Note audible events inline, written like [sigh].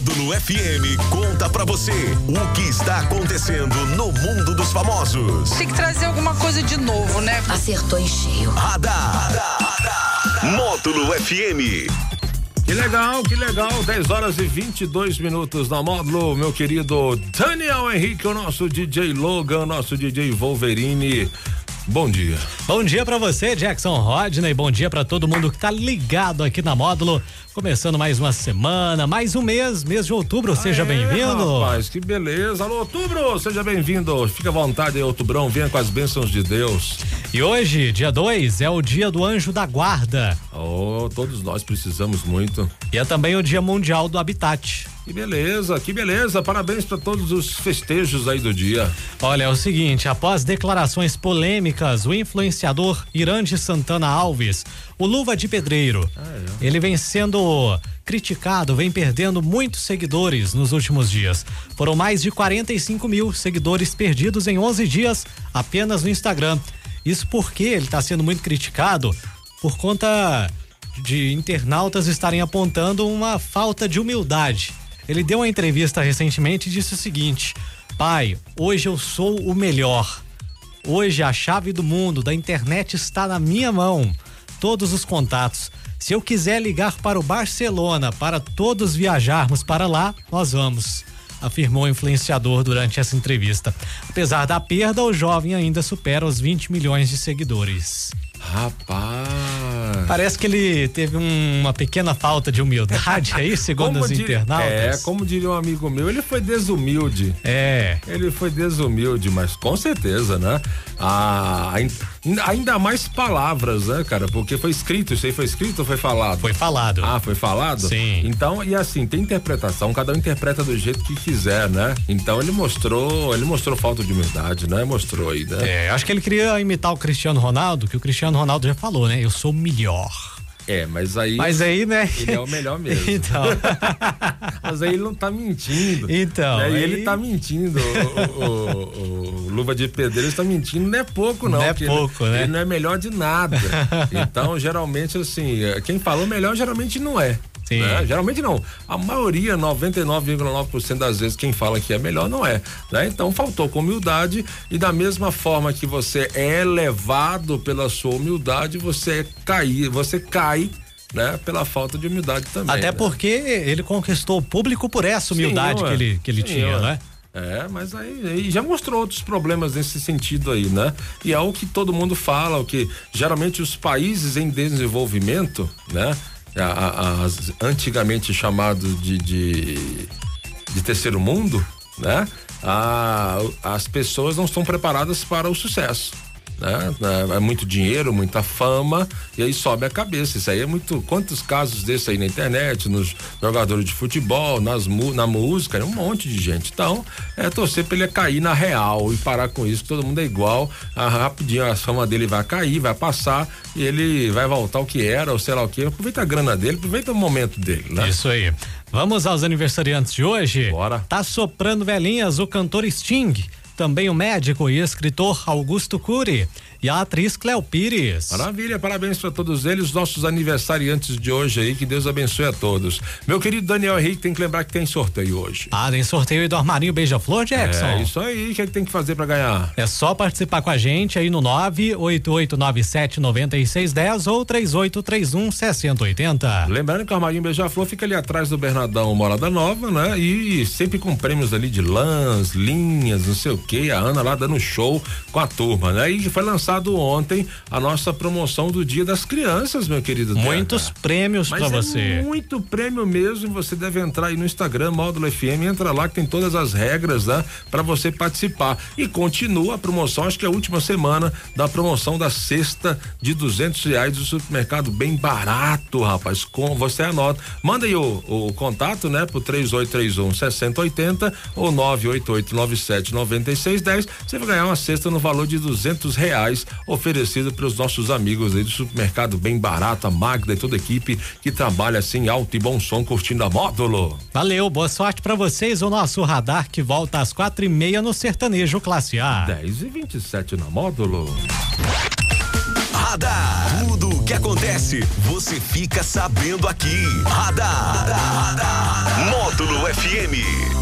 Módulo FM conta pra você o que está acontecendo no mundo dos famosos. Tem que trazer alguma coisa de novo, né? Acertou em cheio. Radar. Módulo FM. Que legal, que legal. 10 horas e 22 minutos na módulo, meu querido Daniel Henrique, o nosso DJ Logan, nosso DJ Wolverine. Bom dia. Bom dia para você, Jackson Rodney. Bom dia para todo mundo que tá ligado aqui na módulo. Começando mais uma semana, mais um mês, mês de outubro. Seja bem-vindo. Rapaz, que beleza. Alô, outubro, seja bem-vindo. Fica à vontade outubrão. Venha com as bênçãos de Deus. E hoje, dia 2, é o dia do anjo da guarda. Oh, todos nós precisamos muito. E é também o dia mundial do habitat. Que beleza, que beleza. Parabéns para todos os festejos aí do dia. Olha, é o seguinte, após declarações polêmicas, o influenciador Irande Santana Alves, o Luva de Pedreiro, ah, é. ele vem sendo criticado, vem perdendo muitos seguidores nos últimos dias. Foram mais de 45 mil seguidores perdidos em 11 dias apenas no Instagram. Isso porque ele está sendo muito criticado por conta de internautas estarem apontando uma falta de humildade ele deu uma entrevista recentemente e disse o seguinte: Pai, hoje eu sou o melhor. Hoje a chave do mundo, da internet está na minha mão. Todos os contatos. Se eu quiser ligar para o Barcelona para todos viajarmos para lá, nós vamos afirmou o influenciador durante essa entrevista. Apesar da perda, o jovem ainda supera os 20 milhões de seguidores. Rapaz. Parece que ele teve um, uma pequena falta de humildade aí, segundo como os internautas. É, como diria um amigo meu, ele foi desumilde. É. Ele foi desumilde, mas com certeza, né? Ah, ainda mais palavras, né, cara? Porque foi escrito, isso aí foi escrito ou foi falado? Foi falado. Ah, foi falado? Sim. Então, e assim, tem interpretação, cada um interpreta do jeito que quiser, né? Então ele mostrou, ele mostrou falta de humildade, né? Mostrou aí, né? É, acho que ele queria imitar o Cristiano Ronaldo, que o Cristiano Ronaldo já falou, né? Eu sou o melhor. É, mas aí. Mas aí, né? Ele é o melhor mesmo. [laughs] Então. [laughs] mas aí ele não tá mentindo. Então. Né? Aí... Ele tá mentindo. O, o, o, Luva de Pedreiro está mentindo, não é pouco, não. Não é pouco, ele, né? Ele não é melhor de nada. [laughs] então, geralmente, assim, quem falou melhor geralmente não é. Sim. Né? Geralmente não. A maioria, 99,9% das vezes, quem fala que é melhor não é. Né? Então faltou com humildade e da mesma forma que você é elevado pela sua humildade, você cai, você cai né? Pela falta de humildade também. Até né? porque ele conquistou o público por essa humildade Sim, que ele, que ele Sim, tinha, né? É, mas aí, aí, já mostrou outros problemas nesse sentido aí, né? E é o que todo mundo fala, o que geralmente os países em desenvolvimento, né? As antigamente chamado de, de, de terceiro mundo, né? A, as pessoas não estão preparadas para o sucesso né? É, muito dinheiro, muita fama e aí sobe a cabeça. Isso aí é muito. Quantos casos desse aí na internet, nos jogadores de futebol, nas, na música, é um monte de gente. Então, é torcer pra ele cair na real e parar com isso. Todo mundo é igual. Ah, rapidinho a fama dele vai cair, vai passar e ele vai voltar ao que era, ou sei lá o que. Aproveita a grana dele, aproveita o momento dele, né? Isso aí. Vamos aos aniversariantes de hoje? Bora. Tá soprando velhinhas o cantor Sting também o médico e escritor Augusto Cury e a atriz Cleo Pires. Maravilha, parabéns para todos eles, nossos aniversariantes de hoje aí, que Deus abençoe a todos. Meu querido Daniel Henrique, tem que lembrar que tem sorteio hoje. Ah, tem sorteio do Armarinho Beija-Flor, Jackson? É isso aí, o que, é que tem que fazer para ganhar? É só participar com a gente aí no 988979610 ou 3831 6080. Lembrando que o Armarinho Beija-Flor fica ali atrás do Bernardão Morada Nova, né? E sempre com prêmios ali de lãs, linhas, não sei o que, a Ana lá dando show com a turma, né? E foi lançado ontem a nossa promoção do Dia das Crianças, meu querido. Muitos prêmios para é você. Muito prêmio mesmo. Você deve entrar aí no Instagram, Módulo FM, entra lá que tem todas as regras, né? Para você participar. E continua a promoção, acho que é a última semana da promoção da cesta de duzentos reais do supermercado, bem barato, rapaz. Com você anota. Manda aí o, o contato, né? Pro 3831 6080 ou 98897 9610. Você vai ganhar uma cesta no valor de duzentos reais reais oferecido para os nossos amigos aí do supermercado bem barato, a Magda e toda a equipe que trabalha assim alto e bom som curtindo a módulo. Valeu, boa sorte para vocês. O nosso radar que volta às quatro e meia no sertanejo classe A. 10 e 27 na módulo. Radar. Tudo o que acontece, você fica sabendo aqui. Radar. Radar. Módulo FM.